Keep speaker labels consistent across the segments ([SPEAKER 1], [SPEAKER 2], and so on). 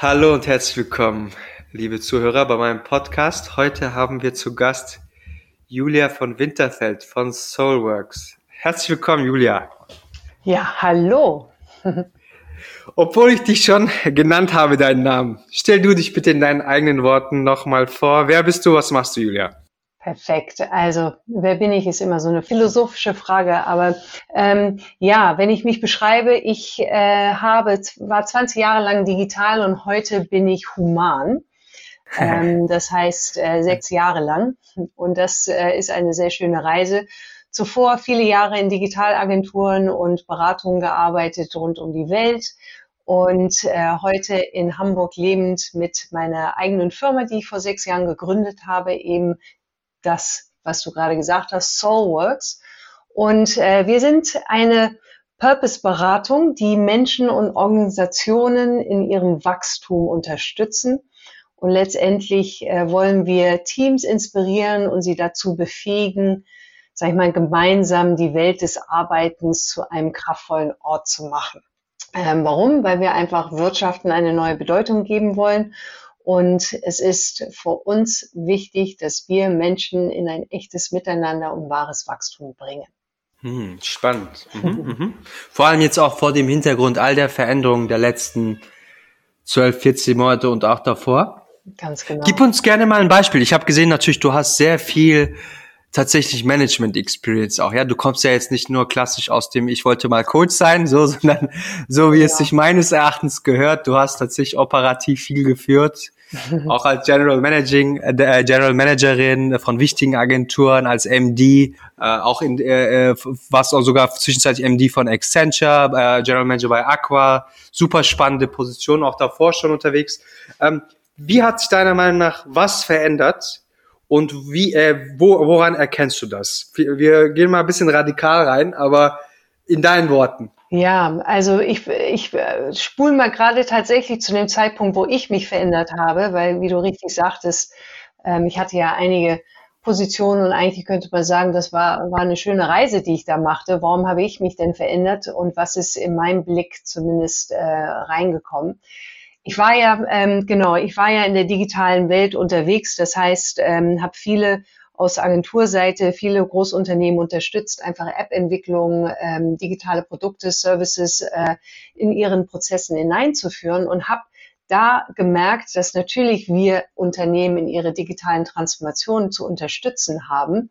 [SPEAKER 1] Hallo und herzlich willkommen, liebe Zuhörer, bei meinem Podcast. Heute haben wir zu Gast Julia von Winterfeld von Soulworks. Herzlich willkommen, Julia.
[SPEAKER 2] Ja, hallo.
[SPEAKER 1] Obwohl ich dich schon genannt habe, deinen Namen, stell du dich bitte in deinen eigenen Worten nochmal vor. Wer bist du, was machst du, Julia?
[SPEAKER 2] Perfekt. Also, wer bin ich, ist immer so eine philosophische Frage. Aber ähm, ja, wenn ich mich beschreibe, ich äh, habe, war 20 Jahre lang digital und heute bin ich human. Ähm, das heißt äh, sechs Jahre lang. Und das äh, ist eine sehr schöne Reise. Zuvor viele Jahre in Digitalagenturen und Beratungen gearbeitet rund um die Welt und äh, heute in Hamburg lebend mit meiner eigenen Firma, die ich vor sechs Jahren gegründet habe, eben das, was du gerade gesagt hast, Soulworks. Und äh, wir sind eine Purpose-Beratung, die Menschen und Organisationen in ihrem Wachstum unterstützen. Und letztendlich äh, wollen wir Teams inspirieren und sie dazu befähigen, sag ich mal, gemeinsam die Welt des Arbeitens zu einem kraftvollen Ort zu machen. Ähm, warum? Weil wir einfach Wirtschaften eine neue Bedeutung geben wollen und es ist für uns wichtig, dass wir Menschen in ein echtes Miteinander und wahres Wachstum bringen.
[SPEAKER 1] Hm, spannend. Mhm, mhm. Vor allem jetzt auch vor dem Hintergrund all der Veränderungen der letzten 12, 14 Monate und auch davor.
[SPEAKER 2] Ganz genau.
[SPEAKER 1] Gib uns gerne mal ein Beispiel. Ich habe gesehen, natürlich, du hast sehr viel tatsächlich Management Experience auch. Ja, du kommst ja jetzt nicht nur klassisch aus dem Ich wollte mal Coach sein, so, sondern so wie ja. es sich meines Erachtens gehört. Du hast tatsächlich operativ viel geführt, auch als General Managing, äh, General Managerin von wichtigen Agenturen, als MD, äh, auch in, äh, äh, warst auch sogar zwischenzeitlich MD von Accenture, äh, General Manager bei Aqua, super spannende Position, auch davor schon unterwegs. Ähm, wie hat sich deiner Meinung nach was verändert und wie, äh, wo, woran erkennst du das? Wir, wir gehen mal ein bisschen radikal rein, aber in deinen Worten.
[SPEAKER 2] Ja, also ich, ich äh, spule mal gerade tatsächlich zu dem Zeitpunkt, wo ich mich verändert habe, weil, wie du richtig sagtest, ähm, ich hatte ja einige Positionen und eigentlich könnte man sagen, das war, war eine schöne Reise, die ich da machte. Warum habe ich mich denn verändert und was ist in meinem Blick zumindest äh, reingekommen? Ich war ja, ähm, genau, ich war ja in der digitalen Welt unterwegs. Das heißt, ähm, habe viele aus Agenturseite, viele Großunternehmen unterstützt, einfach App-Entwicklung, ähm, digitale Produkte, Services äh, in ihren Prozessen hineinzuführen und habe da gemerkt, dass natürlich wir Unternehmen in ihre digitalen Transformationen zu unterstützen haben,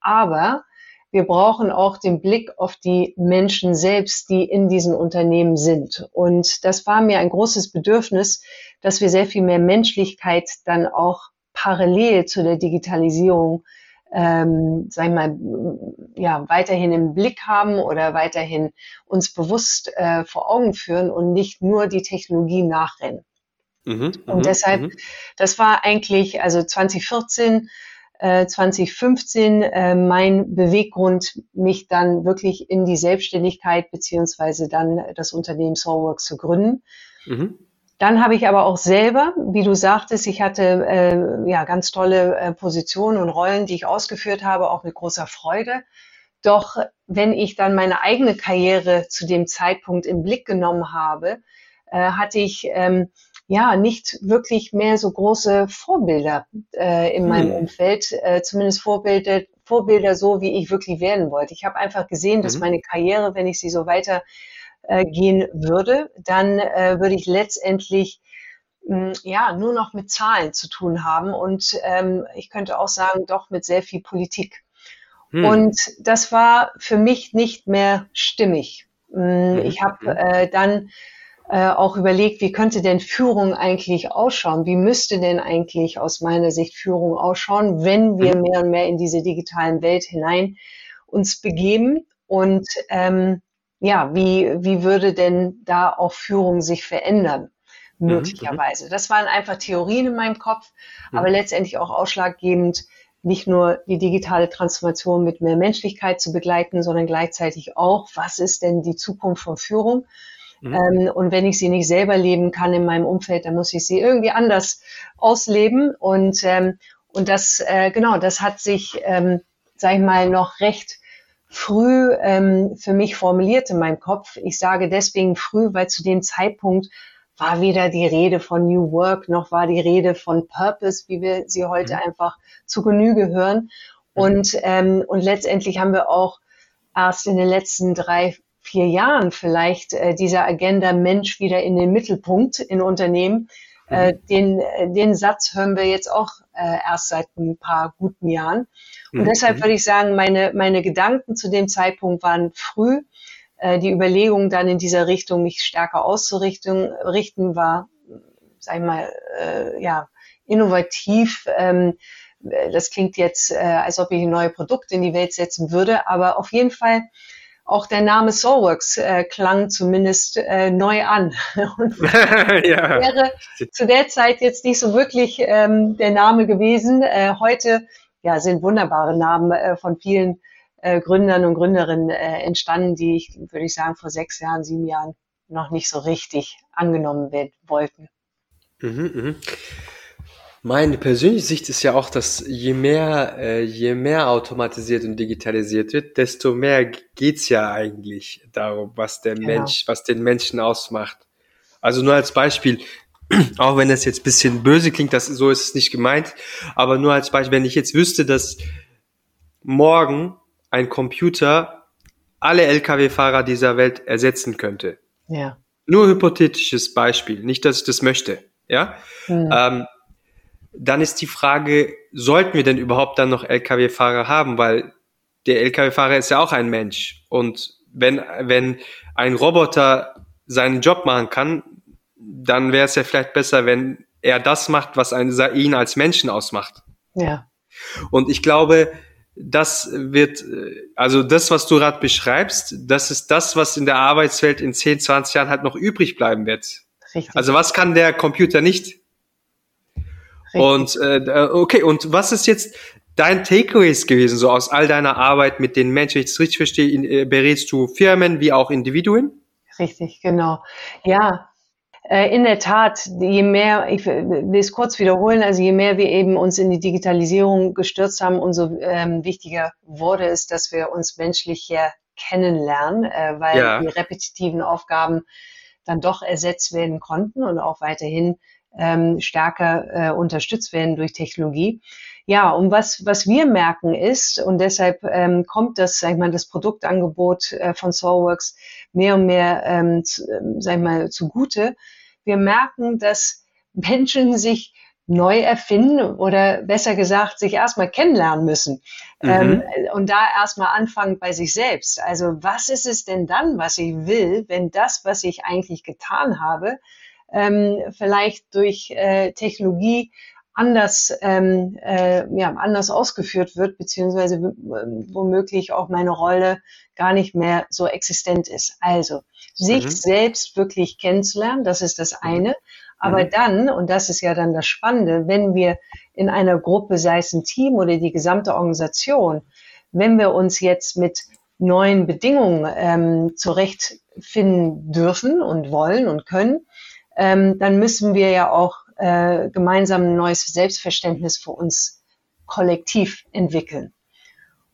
[SPEAKER 2] aber wir brauchen auch den Blick auf die Menschen selbst, die in diesen Unternehmen sind. Und das war mir ein großes Bedürfnis, dass wir sehr viel mehr Menschlichkeit dann auch parallel zu der Digitalisierung ähm, sagen wir mal, ja, weiterhin im Blick haben oder weiterhin uns bewusst äh, vor Augen führen und nicht nur die Technologie nachrennen. Mhm, und mhm, deshalb, mhm. das war eigentlich, also 2014 2015 äh, äh, mein Beweggrund, mich dann wirklich in die Selbstständigkeit beziehungsweise dann das Unternehmen Soulworks zu gründen. Mhm. Dann habe ich aber auch selber, wie du sagtest, ich hatte äh, ja ganz tolle äh, Positionen und Rollen, die ich ausgeführt habe, auch mit großer Freude. Doch wenn ich dann meine eigene Karriere zu dem Zeitpunkt im Blick genommen habe, äh, hatte ich ähm, ja nicht wirklich mehr so große Vorbilder äh, in meinem hm. Umfeld, äh, zumindest Vorbilder, Vorbilder so, wie ich wirklich werden wollte. Ich habe einfach gesehen, dass mhm. meine Karriere, wenn ich sie so weiter äh, gehen würde, dann äh, würde ich letztendlich mh, hm, ja nur noch mit Zahlen zu tun haben und ähm, ich könnte auch sagen, doch mit sehr viel Politik. Hm. Und das war für mich nicht mehr stimmig. Hm, ich habe äh, dann äh, auch überlegt, wie könnte denn Führung eigentlich ausschauen? Wie müsste denn eigentlich aus meiner Sicht Führung ausschauen, wenn wir mhm. mehr und mehr in diese digitalen Welt hinein uns begeben? Und ähm, ja, wie, wie würde denn da auch Führung sich verändern? Mhm, möglicherweise. Mhm. Das waren einfach Theorien in meinem Kopf, mhm. aber letztendlich auch ausschlaggebend, nicht nur die digitale Transformation mit mehr Menschlichkeit zu begleiten, sondern gleichzeitig auch, was ist denn die Zukunft von Führung? Mhm. Ähm, und wenn ich sie nicht selber leben kann in meinem Umfeld, dann muss ich sie irgendwie anders ausleben. Und, ähm, und das, äh, genau, das hat sich, ähm, sag ich mal, noch recht früh ähm, für mich formuliert in meinem Kopf. Ich sage deswegen früh, weil zu dem Zeitpunkt war weder die Rede von New Work noch war die Rede von Purpose, wie wir sie heute mhm. einfach zu Genüge hören. Mhm. Und, ähm, und letztendlich haben wir auch erst in den letzten drei, vier Jahren vielleicht äh, dieser Agenda Mensch wieder in den Mittelpunkt in Unternehmen. Äh, mhm. den, äh, den Satz hören wir jetzt auch äh, erst seit ein paar guten Jahren. Und mhm. deshalb würde ich sagen, meine, meine Gedanken zu dem Zeitpunkt waren früh. Äh, die Überlegung dann in dieser Richtung, mich stärker auszurichten, richten, war, sag ich mal, äh, ja, innovativ. Ähm, das klingt jetzt, äh, als ob ich ein neues Produkt in die Welt setzen würde, aber auf jeden Fall auch der Name Soulworks äh, klang zumindest äh, neu an und ja. wäre zu der Zeit jetzt nicht so wirklich ähm, der Name gewesen. Äh, heute ja, sind wunderbare Namen äh, von vielen äh, Gründern und Gründerinnen äh, entstanden, die ich, würde ich sagen, vor sechs Jahren, sieben Jahren noch nicht so richtig angenommen werden wollten. Mhm,
[SPEAKER 1] mh. Meine persönliche Sicht ist ja auch, dass je mehr, äh, je mehr automatisiert und digitalisiert wird, desto mehr geht's ja eigentlich darum, was der genau. Mensch, was den Menschen ausmacht. Also nur als Beispiel, auch wenn das jetzt bisschen böse klingt, das, so ist es nicht gemeint, aber nur als Beispiel, wenn ich jetzt wüsste, dass morgen ein Computer alle Lkw-Fahrer dieser Welt ersetzen könnte. Ja. Nur hypothetisches Beispiel, nicht, dass ich das möchte. Ja. Mhm. Ähm, dann ist die Frage, sollten wir denn überhaupt dann noch Lkw-Fahrer haben? Weil der Lkw-Fahrer ist ja auch ein Mensch. Und wenn, wenn ein Roboter seinen Job machen kann, dann wäre es ja vielleicht besser, wenn er das macht, was einen, ihn als Menschen ausmacht. Ja. Und ich glaube, das wird, also das, was du gerade beschreibst, das ist das, was in der Arbeitswelt in 10, 20 Jahren halt noch übrig bleiben wird. Richtig. Also was kann der Computer nicht? Und äh, okay, und was ist jetzt dein Takeaways gewesen, so aus all deiner Arbeit mit den Menschen? Wenn ich das richtig verstehe, in, äh, berätst du Firmen wie auch Individuen?
[SPEAKER 2] Richtig, genau. Ja, äh, in der Tat, je mehr, ich will es kurz wiederholen, also je mehr wir eben uns in die Digitalisierung gestürzt haben, umso ähm, wichtiger wurde es, dass wir uns menschlich hier kennenlernen, äh, weil ja. die repetitiven Aufgaben dann doch ersetzt werden konnten und auch weiterhin ähm, stärker äh, unterstützt werden durch Technologie. Ja, und was, was wir merken ist, und deshalb ähm, kommt das, sag ich mal, das Produktangebot äh, von Soulworks mehr und mehr, ähm, zu, ähm, sag ich mal, zugute. Wir merken, dass Menschen sich neu erfinden oder besser gesagt sich erstmal kennenlernen müssen mhm. ähm, und da erstmal anfangen bei sich selbst. Also was ist es denn dann, was ich will, wenn das, was ich eigentlich getan habe, ähm, vielleicht durch äh, Technologie anders, ähm, äh, ja, anders ausgeführt wird, beziehungsweise womöglich auch meine Rolle gar nicht mehr so existent ist. Also sich mhm. selbst wirklich kennenzulernen, das ist das mhm. eine. Aber mhm. dann, und das ist ja dann das Spannende, wenn wir in einer Gruppe, sei es ein Team oder die gesamte Organisation, wenn wir uns jetzt mit neuen Bedingungen ähm, zurechtfinden dürfen und wollen und können, ähm, dann müssen wir ja auch äh, gemeinsam ein neues Selbstverständnis für uns kollektiv entwickeln.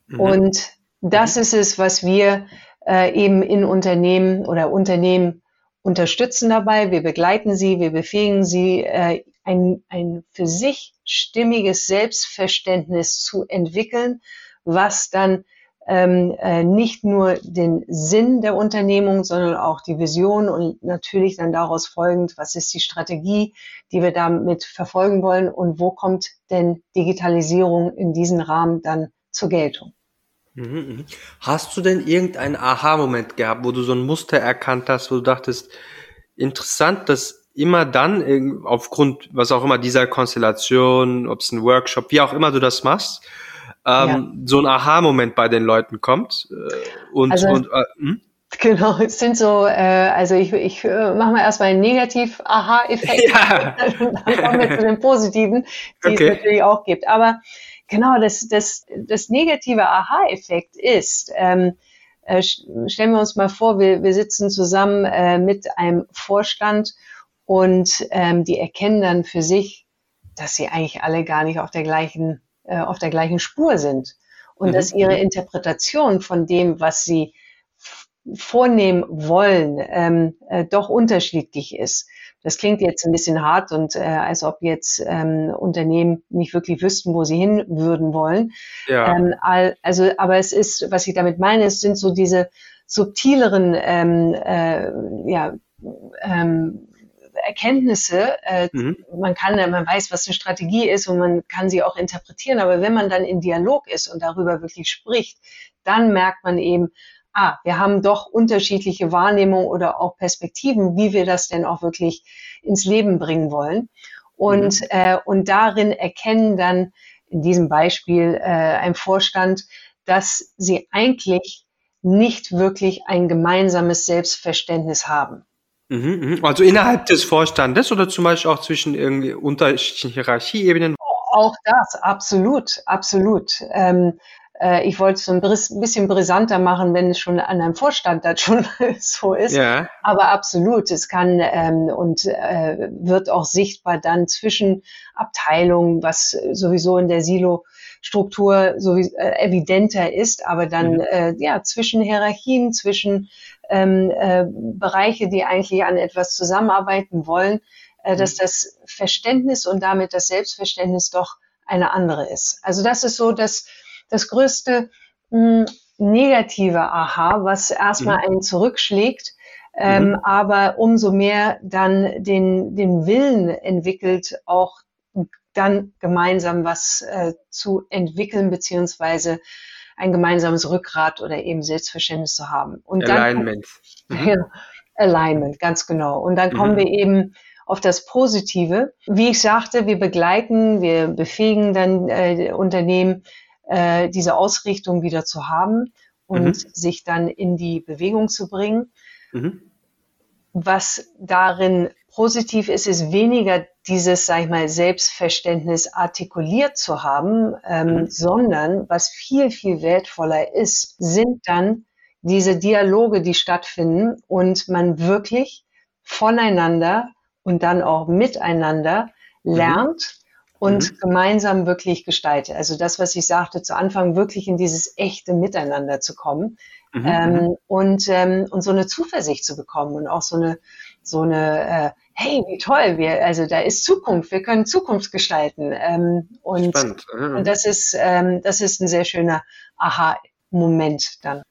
[SPEAKER 2] Mhm. Und das mhm. ist es, was wir äh, eben in Unternehmen oder Unternehmen unterstützen dabei. Wir begleiten sie, wir befähigen sie, äh, ein, ein für sich stimmiges Selbstverständnis zu entwickeln, was dann ähm, äh, nicht nur den Sinn der Unternehmung, sondern auch die Vision und natürlich dann daraus folgend, was ist die Strategie, die wir damit verfolgen wollen und wo kommt denn Digitalisierung in diesem Rahmen dann zur Geltung.
[SPEAKER 1] Mhm, mhm. Hast du denn irgendeinen Aha-Moment gehabt, wo du so ein Muster erkannt hast, wo du dachtest, interessant, dass immer dann, aufgrund, was auch immer, dieser Konstellation, ob es ein Workshop, wie auch immer du das machst, ähm, ja. so ein Aha-Moment bei den Leuten kommt. Äh, und,
[SPEAKER 2] also,
[SPEAKER 1] und
[SPEAKER 2] äh, hm? Genau, es sind so, äh, also ich, ich äh, mache mal erstmal einen Negativ-Aha-Effekt, ja. dann kommen wir zu den positiven, die okay. es natürlich auch gibt. Aber genau, das, das, das negative Aha-Effekt ist, ähm, äh, stellen wir uns mal vor, wir, wir sitzen zusammen äh, mit einem Vorstand und ähm, die erkennen dann für sich, dass sie eigentlich alle gar nicht auf der gleichen äh, auf der gleichen Spur sind und mhm. dass ihre Interpretation von dem, was sie vornehmen wollen, ähm, äh, doch unterschiedlich ist. Das klingt jetzt ein bisschen hart und äh, als ob jetzt ähm, Unternehmen nicht wirklich wüssten, wo sie hin würden wollen. Ja. Ähm, also, aber es ist, was ich damit meine, es sind so diese subtileren ähm, äh, ja, ähm, Erkenntnisse. Äh, mhm. Man kann, man weiß, was eine Strategie ist und man kann sie auch interpretieren. Aber wenn man dann in Dialog ist und darüber wirklich spricht, dann merkt man eben, ah, wir haben doch unterschiedliche Wahrnehmungen oder auch Perspektiven, wie wir das denn auch wirklich ins Leben bringen wollen. Und, mhm. äh, und darin erkennen dann in diesem Beispiel äh, ein Vorstand, dass sie eigentlich nicht wirklich ein gemeinsames Selbstverständnis haben.
[SPEAKER 1] Mhm, mhm. Also innerhalb des Vorstandes oder zum Beispiel auch zwischen irgendwie unterschiedlichen Hierarchieebenen?
[SPEAKER 2] Auch das, absolut, absolut. Ähm, äh, ich wollte es so ein bisschen brisanter machen, wenn es schon an einem Vorstand das schon so ist. Ja. Aber absolut, es kann ähm, und äh, wird auch sichtbar dann zwischen Abteilungen, was sowieso in der Silo Struktur so äh, evidenter ist, aber dann mhm. äh, ja zwischen Hierarchien, zwischen ähm, äh, Bereiche, die eigentlich an etwas zusammenarbeiten wollen, äh, dass mhm. das Verständnis und damit das Selbstverständnis doch eine andere ist. Also das ist so das das größte mh, hm, negative Aha, was erstmal mhm. einen zurückschlägt, ähm, mhm. aber umso mehr dann den, den Willen entwickelt, auch dann gemeinsam was äh, zu entwickeln, beziehungsweise ein gemeinsames Rückgrat oder eben Selbstverständnis zu haben.
[SPEAKER 1] Und Alignment.
[SPEAKER 2] Dann, mhm. Alignment, ganz genau. Und dann kommen mhm. wir eben auf das Positive. Wie ich sagte, wir begleiten, wir befähigen dann äh, Unternehmen äh, diese Ausrichtung wieder zu haben und mhm. sich dann in die Bewegung zu bringen. Mhm. Was darin positiv ist, ist weniger dieses, sag ich mal, Selbstverständnis artikuliert zu haben, ähm, mhm. sondern was viel, viel wertvoller ist, sind dann diese Dialoge, die stattfinden und man wirklich voneinander und dann auch miteinander mhm. lernt und mhm. gemeinsam wirklich gestaltet. Also das, was ich sagte zu Anfang, wirklich in dieses echte Miteinander zu kommen mhm. ähm, mhm. und, ähm, und so eine Zuversicht zu bekommen und auch so eine, so eine, äh, hey, wie toll, wir, also da ist Zukunft, wir können Zukunft gestalten. Ähm, und, Spannend. Mhm. und das ist, ähm, das ist ein sehr schöner Aha-Moment dann.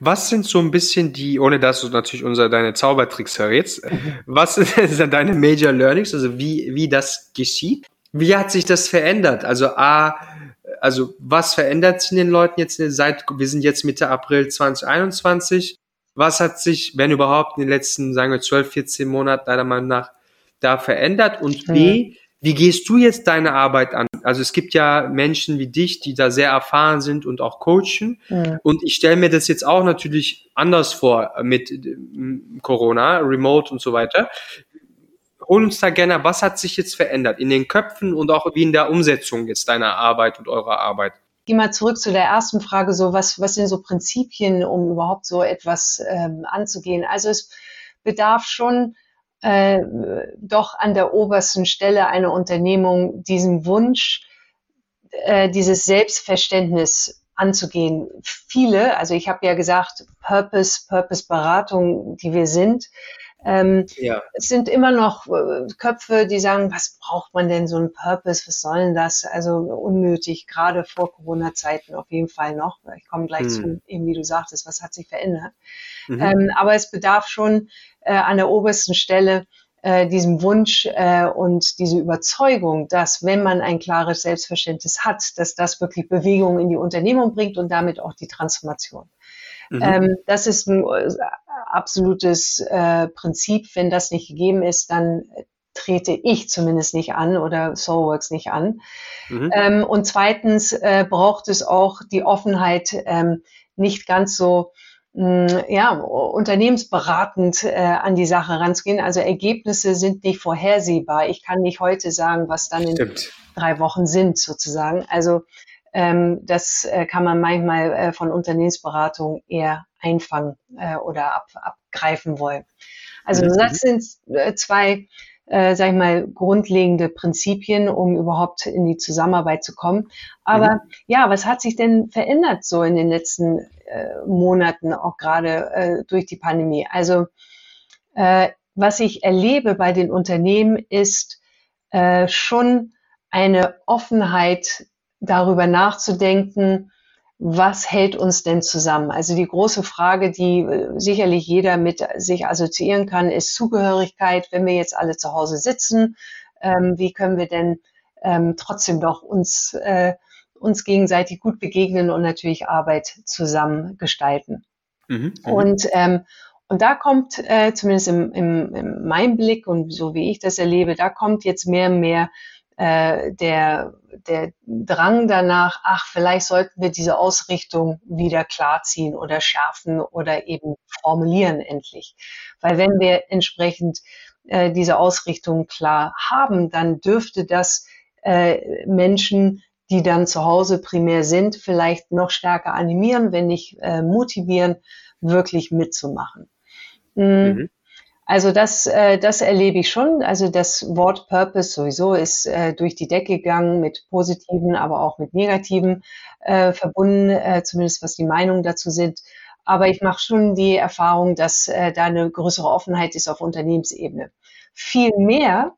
[SPEAKER 1] Was sind so ein bisschen die, ohne dass du natürlich unser, deine Zaubertricks verrätst, mhm. was sind deine Major Learnings, also wie, wie das geschieht? Wie hat sich das verändert? Also A, also was verändert sich in den Leuten jetzt seit, wir sind jetzt Mitte April 2021. Was hat sich, wenn überhaupt, in den letzten, sagen wir, 12, 14 Monaten deiner Meinung nach da verändert? Und B, wie gehst du jetzt deine Arbeit an? Also es gibt ja Menschen wie dich, die da sehr erfahren sind und auch coachen. Ja. Und ich stelle mir das jetzt auch natürlich anders vor mit äh, Corona, Remote und so weiter hol uns da gerne, was hat sich jetzt verändert in den Köpfen und auch wie in der Umsetzung jetzt deiner Arbeit und eurer Arbeit?
[SPEAKER 2] Geh mal zurück zu der ersten Frage, so was, was sind so Prinzipien, um überhaupt so etwas ähm, anzugehen? Also es bedarf schon äh, doch an der obersten Stelle einer Unternehmung diesen Wunsch, äh, dieses Selbstverständnis anzugehen. Viele, also ich habe ja gesagt, Purpose, Purpose-Beratung, die wir sind, ähm, ja. Es sind immer noch äh, Köpfe, die sagen, was braucht man denn so ein Purpose? Was soll denn das? Also unnötig, gerade vor Corona-Zeiten auf jeden Fall noch. Ich komme gleich hm. zu, eben wie du sagtest, was hat sich verändert? Mhm. Ähm, aber es bedarf schon äh, an der obersten Stelle äh, diesem Wunsch äh, und diese Überzeugung, dass wenn man ein klares Selbstverständnis hat, dass das wirklich Bewegung in die Unternehmung bringt und damit auch die Transformation. Mhm. Ähm, das ist ein äh, absolutes äh, Prinzip. Wenn das nicht gegeben ist, dann trete ich zumindest nicht an oder Soulworks nicht an. Mhm. Ähm, und zweitens äh, braucht es auch die Offenheit, ähm, nicht ganz so mh, mm, ja, unternehmensberatend äh, an die Sache ranzugehen. Also Ergebnisse sind nicht vorhersehbar. Ich kann nicht heute sagen, was dann Stimmt. in drei Wochen sind, sozusagen. Also das äh, kann man manchmal äh, von Unternehmensberatung eher einfangen äh, oder ab, abgreifen wollen. Also mhm. das sind zwei, äh, sag ich mal, grundlegende Prinzipien, um überhaupt in die Zusammenarbeit zu kommen. Aber mhm. ja, was hat sich denn verändert so in den letzten äh, Monaten, auch gerade äh, durch die Pandemie. Also äh, was ich erlebe bei den Unternehmen ist schon eine Offenheit darüber nachzudenken, was hält uns denn zusammen? Also die große Frage, die äh, sicherlich jeder mit sich assoziieren kann, ist Zugehörigkeit. Wenn wir jetzt alle zu Hause sitzen, ähm, wie können wir denn ähm, trotzdem doch uns, äh, uns gegenseitig gut begegnen und natürlich Arbeit zusammen gestalten? Mhm, mhm. und, ähm, und da kommt, äh, zumindest im, im, in meinem Blick und so wie ich das erlebe, da kommt jetzt mehr und mehr äh, der, der Drang danach, ach, vielleicht sollten wir diese Ausrichtung wieder klarziehen oder schärfen oder eben formulieren endlich. Weil wenn wir entsprechend äh, diese Ausrichtung klar haben, dann dürfte das äh, Menschen, die dann zu Hause primär sind, vielleicht noch stärker animieren, wenn nicht äh, motivieren, wirklich mitzumachen. Mhm. mhm. Also das, äh, das erlebe ich schon. Also das Wort Purpose sowieso ist äh, durch die Decke gegangen mit positiven, aber auch mit negativen äh, verbunden, äh, zumindest was die Meinungen dazu sind. Aber ich mache schon die Erfahrung, dass äh, da eine größere Offenheit ist auf Unternehmensebene. Viel mehr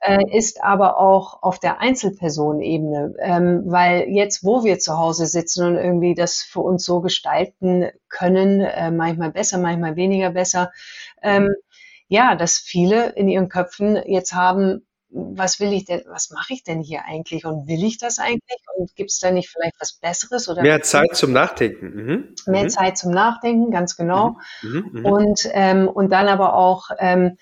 [SPEAKER 2] äh, ist aber auch auf der Einzelpersonenebene, ähm, weil jetzt, wo wir zu Hause sitzen und irgendwie das für uns so gestalten können, äh, manchmal besser, manchmal weniger besser, ähm, ja, dass viele in ihren Köpfen jetzt haben, was will ich denn, was mache ich denn hier eigentlich und will ich das eigentlich und gibt es da nicht vielleicht was Besseres oder
[SPEAKER 1] mehr Zeit zum Nachdenken? Mhm.
[SPEAKER 2] Mehr mhm. Zeit zum Nachdenken, ganz genau. Mhm. mhm. mhm. Und ähm, und dann aber auch ähm,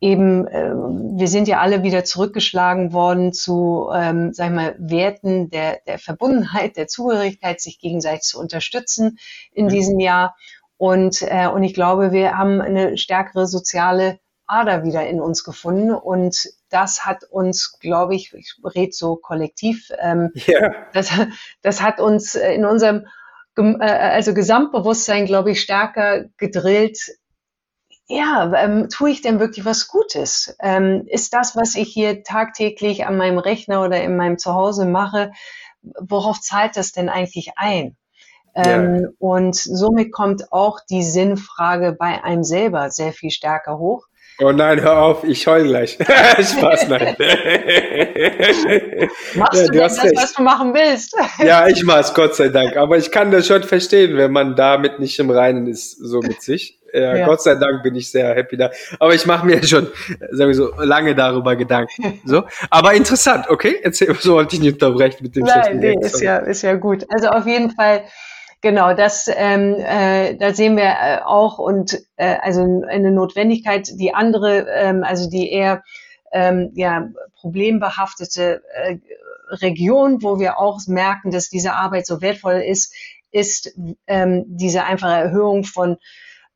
[SPEAKER 2] eben, äh, wir sind ja alle wieder zurückgeschlagen worden zu, ähm, sag ich mal, Werten der der Verbundenheit, der Zugehörigkeit, sich gegenseitig zu unterstützen in mhm. diesem Jahr. Und, äh, und ich glaube, wir haben eine stärkere soziale Ader wieder in uns gefunden. Und das hat uns, glaube ich, ich rede so kollektiv, ähm, yeah. das, das hat uns in unserem äh, also Gesamtbewusstsein, glaube ich, stärker gedrillt. Ja, ähm, tue ich denn wirklich was Gutes? Ähm, ist das, was ich hier tagtäglich an meinem Rechner oder in meinem Zuhause mache, worauf zahlt das denn eigentlich ein? Ähm, ja. Und somit kommt auch die Sinnfrage bei einem selber sehr viel stärker hoch.
[SPEAKER 1] Oh nein, hör auf, ich heul gleich. Spaß, nein.
[SPEAKER 2] Machst ja, du, du das, recht. was du machen willst?
[SPEAKER 1] ja, ich mach's, Gott sei Dank. Aber ich kann das schon verstehen, wenn man damit nicht im Reinen ist, so mit sich. Ja, ja. Gott sei Dank bin ich sehr happy da. Aber ich mache mir schon, sagen wir so, lange darüber Gedanken. So, aber interessant, okay? Erzähl, so wollte ich nicht unterbrechen mit dem
[SPEAKER 2] Nein, nee, ist ja, ist ja gut. Also auf jeden Fall Genau, das, ähm, äh, da sehen wir äh, auch und äh, also eine Notwendigkeit, die andere, ähm, also die eher ähm, ja, problembehaftete äh, Region, wo wir auch merken, dass diese Arbeit so wertvoll ist, ist ähm, diese einfache Erhöhung von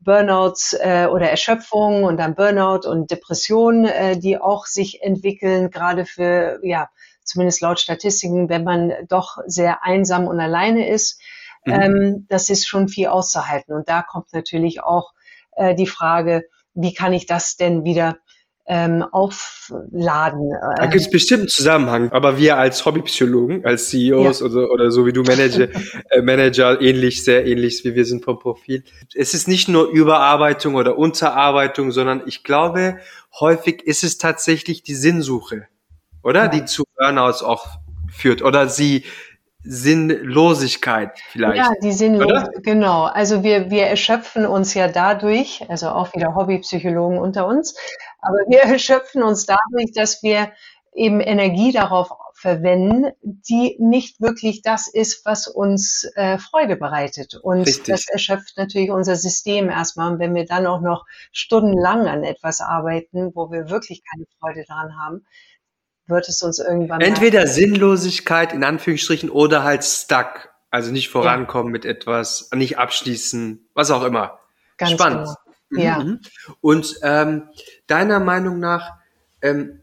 [SPEAKER 2] Burnouts äh, oder Erschöpfung und dann Burnout und Depression, äh, die auch sich entwickeln, gerade für, ja, zumindest laut Statistiken, wenn man doch sehr einsam und alleine ist. Mhm. Ähm, das ist schon viel auszuhalten. Und da kommt natürlich auch äh, die Frage, wie kann ich das denn wieder ähm, aufladen.
[SPEAKER 1] Da gibt es bestimmt einen Zusammenhang, aber wir als Hobbypsychologen, als CEOs ja. oder, oder so wie du Manager, äh, Manager ähnlich, sehr ähnlich wie wir sind vom Profil. Es ist nicht nur Überarbeitung oder Unterarbeitung, sondern ich glaube, häufig ist es tatsächlich die Sinnsuche, oder? Ja. Die zu Burnouts auch führt oder sie Sinnlosigkeit vielleicht. Ja,
[SPEAKER 2] die Sinnlosigkeit, genau. Also wir, wir erschöpfen uns ja dadurch, also auch wieder Hobbypsychologen unter uns, aber wir erschöpfen uns dadurch, dass wir eben Energie darauf verwenden, die nicht wirklich das ist, was uns äh, Freude bereitet. Und Richtig. das erschöpft natürlich unser System erstmal. Und wenn wir dann auch noch stundenlang an etwas arbeiten, wo wir wirklich keine Freude daran haben, wird es uns irgendwann.
[SPEAKER 1] Entweder mal Sinnlosigkeit in Anführungsstrichen oder halt stuck. Also nicht vorankommen ja. mit etwas, nicht abschließen, was auch immer. Ganz Spannend. Genau. Ja. Mhm. Und ähm, deiner Meinung nach, ähm,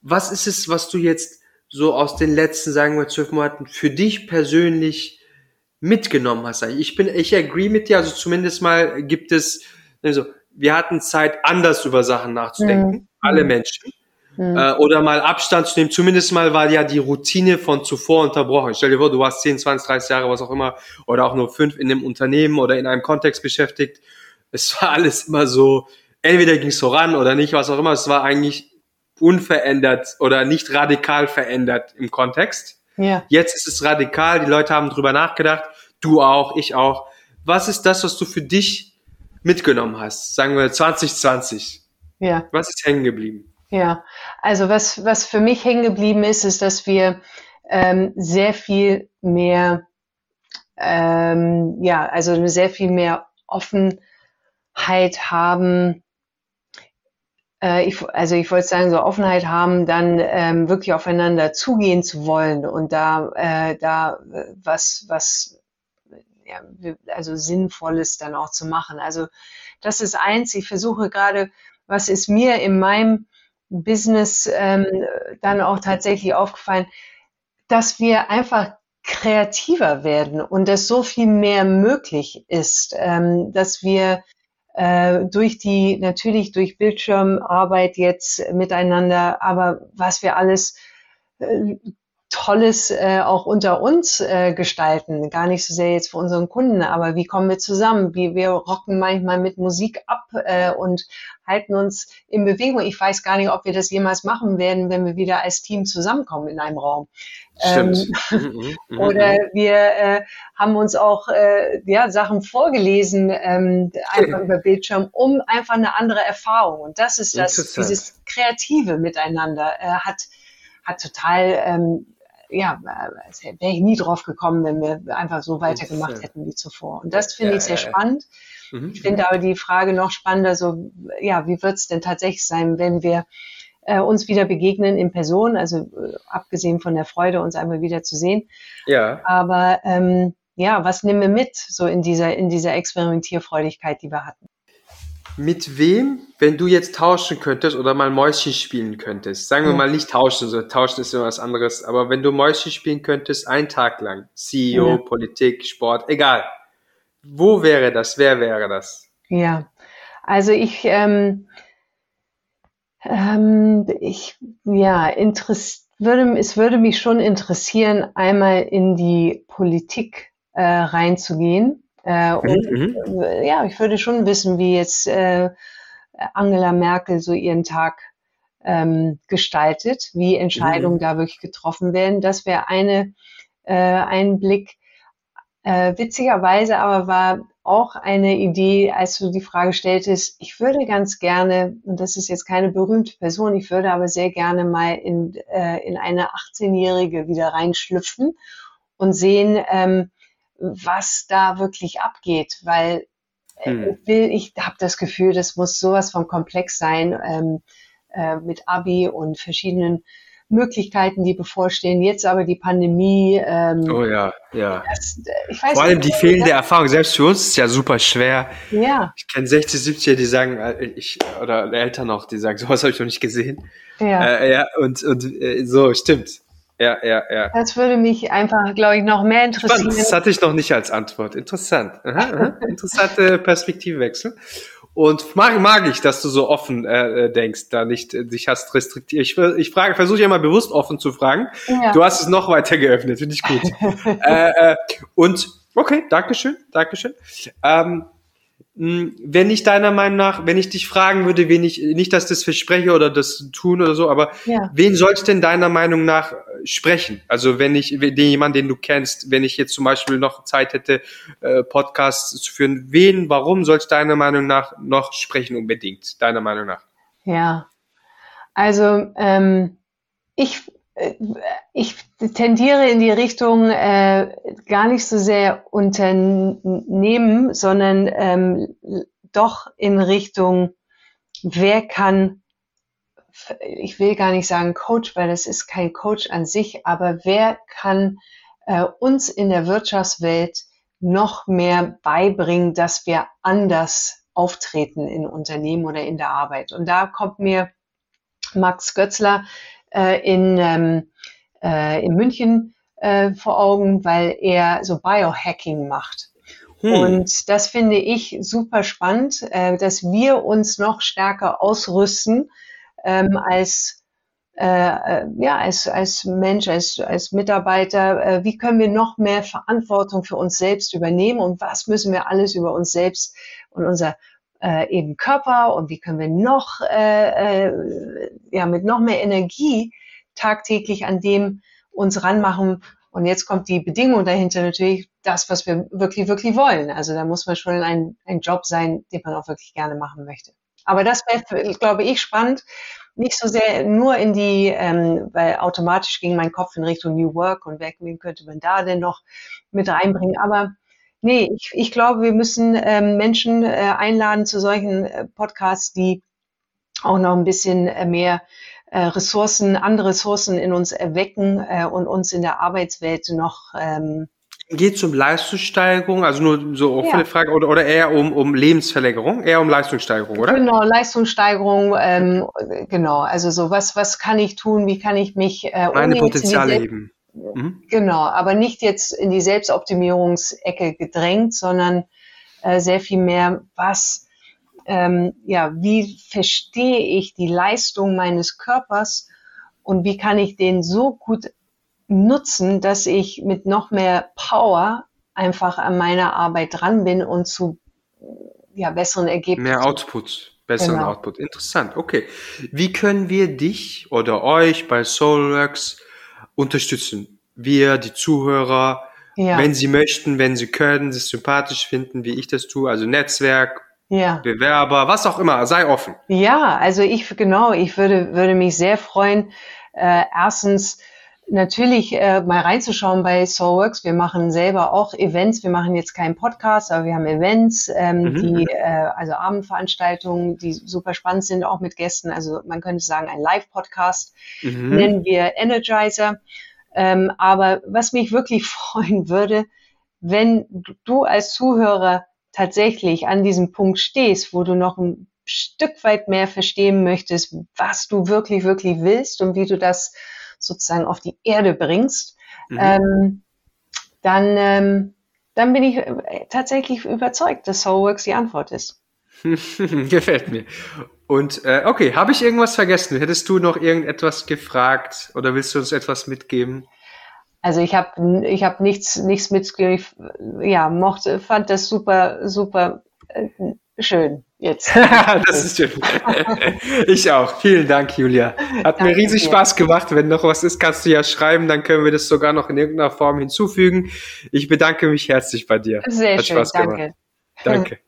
[SPEAKER 1] was ist es, was du jetzt so aus den letzten, sagen wir, zwölf Monaten für dich persönlich mitgenommen hast? Ich bin, ich agree mit dir, also zumindest mal gibt es, also wir hatten Zeit, anders über Sachen nachzudenken, mhm. alle Menschen. Mhm. Äh, oder mal Abstand zu nehmen. Zumindest mal war ja die Routine von zuvor unterbrochen. Stell dir vor, du warst 10, 20, 30 Jahre, was auch immer, oder auch nur fünf in einem Unternehmen oder in einem Kontext beschäftigt. Es war alles immer so, entweder ging es voran oder nicht, was auch immer. Es war eigentlich unverändert oder nicht radikal verändert im Kontext. Ja. Jetzt ist es radikal, die Leute haben drüber nachgedacht, du auch, ich auch. Was ist das, was du für dich mitgenommen hast? Sagen wir 2020. Ja. Was ist hängen geblieben?
[SPEAKER 2] Ja, also was, was für mich hängen geblieben ist, ist, dass wir ähm, sehr viel mehr, ähm, ja, also sehr viel mehr Offenheit haben. Äh, ich, also ich wollte sagen, so Offenheit haben, dann ähm, wirklich aufeinander zugehen zu wollen und da, äh, da was, was, ja, also Sinnvolles dann auch zu machen. Also das ist eins. Ich versuche gerade, was ist mir in meinem Business ähm, dann auch tatsächlich aufgefallen, dass wir einfach kreativer werden und dass so viel mehr möglich ist, ähm, dass wir äh, durch die, natürlich durch Bildschirmarbeit jetzt miteinander, aber was wir alles äh, Tolles äh, auch unter uns äh, gestalten. Gar nicht so sehr jetzt für unseren Kunden, aber wie kommen wir zusammen? Wie wir rocken manchmal mit Musik ab äh, und halten uns in Bewegung. Ich weiß gar nicht, ob wir das jemals machen werden, wenn wir wieder als Team zusammenkommen in einem Raum. Ähm, mhm, mhm, oder mhm. wir äh, haben uns auch äh, ja, Sachen vorgelesen, ähm, einfach über Bildschirm, um einfach eine andere Erfahrung. Und das ist das, dieses kreative Miteinander äh, hat, hat total ähm, ja, äh, wäre ich nie drauf gekommen, wenn wir einfach so weitergemacht hätten wie zuvor. Und das finde ja, ich sehr ja, spannend. Mhm. Ich finde aber die Frage noch spannender, so, ja, wie wird es denn tatsächlich sein, wenn wir äh, uns wieder begegnen in Person, also äh, abgesehen von der Freude, uns einmal wieder zu sehen. Ja. Aber ähm, ja, was nehmen wir mit so in dieser, in dieser Experimentierfreudigkeit, die wir hatten?
[SPEAKER 1] Mit wem, wenn du jetzt tauschen könntest oder mal Mäuschen spielen könntest? Sagen wir mal nicht tauschen, so tauschen ist immer was anderes, aber wenn du Mäuschen spielen könntest, einen Tag lang, CEO, ja. Politik, Sport, egal. Wo wäre das? Wer wäre das?
[SPEAKER 2] Ja, also ich, ähm, ähm, ich, ja, interess würde, es würde mich schon interessieren, einmal in die Politik äh, reinzugehen äh, und mhm. Äh, ja, ich würde schon wissen, wie jetzt äh, Angela Merkel so ihren Tag ähm, gestaltet, wie Entscheidungen mhm. da wirklich getroffen werden. Das wäre eine äh, ein Blick. Äh, witzigerweise aber war auch eine Idee, als du die Frage stelltest, ich würde ganz gerne, und das ist jetzt keine berühmte Person, ich würde aber sehr gerne mal in, äh, in eine 18-Jährige wieder reinschlüpfen und sehen, ähm, was da wirklich abgeht, weil äh, hm. will, ich habe das Gefühl, das muss sowas von komplex sein ähm, äh, mit Abi und verschiedenen Möglichkeiten, die bevorstehen. Jetzt aber die Pandemie.
[SPEAKER 1] Ähm, oh ja, ja. Das, äh, Vor allem die fehlende ja. Erfahrung. Selbst für uns ist es ja super schwer. Ja. Ich kenne 60, 70er, die sagen, äh, ich oder Eltern noch, die sagen, sowas habe ich noch nicht gesehen. Ja. Äh, ja und und äh, so stimmt. Ja, ja, ja.
[SPEAKER 2] Das würde mich einfach, glaube ich, noch mehr interessieren. Spannend.
[SPEAKER 1] Das hatte ich noch nicht als Antwort. Interessant. Aha, aha. Interessante Perspektivwechsel. Und mag, mag ich, dass du so offen äh, denkst, da nicht äh, dich hast restriktiert. Ich, ich frage, versuche ja mal bewusst offen zu fragen. Ja. Du hast es noch weiter geöffnet, finde ich gut. äh, äh, und okay, Dankeschön, Dankeschön. Ähm, hm, wenn ich deiner Meinung nach, wenn ich dich fragen würde, wen ich, nicht, dass das verspreche oder das tun oder so, aber ja. wen soll ich denn deiner Meinung nach sprechen? Also wenn ich, den jemand, den du kennst, wenn ich jetzt zum Beispiel noch Zeit hätte, äh, Podcasts zu führen, wen, warum soll ich deiner Meinung nach noch sprechen unbedingt, deiner Meinung nach?
[SPEAKER 2] Ja, also ähm, ich äh, ich tendiere in die Richtung äh, gar nicht so sehr Unternehmen, sondern ähm, doch in Richtung, wer kann, ich will gar nicht sagen Coach, weil das ist kein Coach an sich, aber wer kann äh, uns in der Wirtschaftswelt noch mehr beibringen, dass wir anders auftreten in Unternehmen oder in der Arbeit. Und da kommt mir Max Götzler äh, in, ähm, äh, in München äh, vor Augen, weil er so Biohacking macht. Hm. Und das finde ich super spannend, äh, dass wir uns noch stärker ausrüsten ähm, als äh, äh, ja, als, als Mensch, als, als Mitarbeiter, äh, wie können wir noch mehr Verantwortung für uns selbst übernehmen und was müssen wir alles über uns selbst und unser äh, eben Körper und wie können wir noch äh, äh, ja mit noch mehr Energie tagtäglich an dem uns ranmachen. Und jetzt kommt die Bedingung dahinter natürlich das, was wir wirklich, wirklich wollen. Also da muss man schon ein, ein Job sein, den man auch wirklich gerne machen möchte. Aber das wäre, glaube ich, spannend. Nicht so sehr nur in die, ähm, weil automatisch ging mein Kopf in Richtung New Work und wen könnte man da denn noch mit reinbringen. Aber nee, ich, ich glaube, wir müssen ähm, Menschen äh, einladen zu solchen äh, Podcasts, die auch noch ein bisschen äh, mehr äh, Ressourcen, andere Ressourcen in uns erwecken äh, und uns in der Arbeitswelt noch ähm,
[SPEAKER 1] Geht es um Leistungssteigerung, also nur so offene ja. Frage, oder, oder eher um, um Lebensverlängerung, eher um Leistungssteigerung, oder?
[SPEAKER 2] Genau, Leistungssteigerung, ähm, genau, also so, was, was kann ich tun, wie kann ich mich
[SPEAKER 1] äh, Meine Potenziale heben.
[SPEAKER 2] Mhm. Genau, aber nicht jetzt in die Selbstoptimierungsecke gedrängt, sondern äh, sehr viel mehr, was, ähm, ja, wie verstehe ich die Leistung meines Körpers und wie kann ich den so gut nutzen, dass ich mit noch mehr Power einfach an meiner Arbeit dran bin und zu ja, besseren Ergebnissen.
[SPEAKER 1] Mehr Output, besseren genau. Output. Interessant. Okay. Wie können wir dich oder euch bei Soulworks unterstützen? Wir, die Zuhörer, ja. wenn sie möchten, wenn sie können, sich sympathisch finden, wie ich das tue, also Netzwerk, ja. Bewerber, was auch immer, sei offen.
[SPEAKER 2] Ja, also ich, genau, ich würde, würde mich sehr freuen, äh, erstens, natürlich äh, mal reinzuschauen bei Soulworks. Wir machen selber auch Events. Wir machen jetzt keinen Podcast, aber wir haben Events, ähm, mhm. die äh, also Abendveranstaltungen, die super spannend sind, auch mit Gästen. Also man könnte sagen ein Live-Podcast mhm. nennen wir Energizer. Ähm, aber was mich wirklich freuen würde, wenn du als Zuhörer tatsächlich an diesem Punkt stehst, wo du noch ein Stück weit mehr verstehen möchtest, was du wirklich, wirklich willst und wie du das sozusagen auf die Erde bringst, mhm. ähm, dann, ähm, dann bin ich äh, tatsächlich überzeugt, dass Soulworks die Antwort ist.
[SPEAKER 1] Gefällt mir. Und äh, okay, habe ich irgendwas vergessen? Hättest du noch irgendetwas gefragt oder willst du uns etwas mitgeben?
[SPEAKER 2] Also ich habe ich hab nichts nichts mitgegeben. Ich, ja, mochte, fand das super super äh, schön jetzt.
[SPEAKER 1] das ist schön. ich auch. Vielen Dank, Julia. Hat danke mir riesig dir. Spaß gemacht. Wenn noch was ist, kannst du ja schreiben, dann können wir das sogar noch in irgendeiner Form hinzufügen. Ich bedanke mich herzlich bei dir.
[SPEAKER 2] Sehr Hat schön, Spaß danke. Gemacht.
[SPEAKER 1] Danke.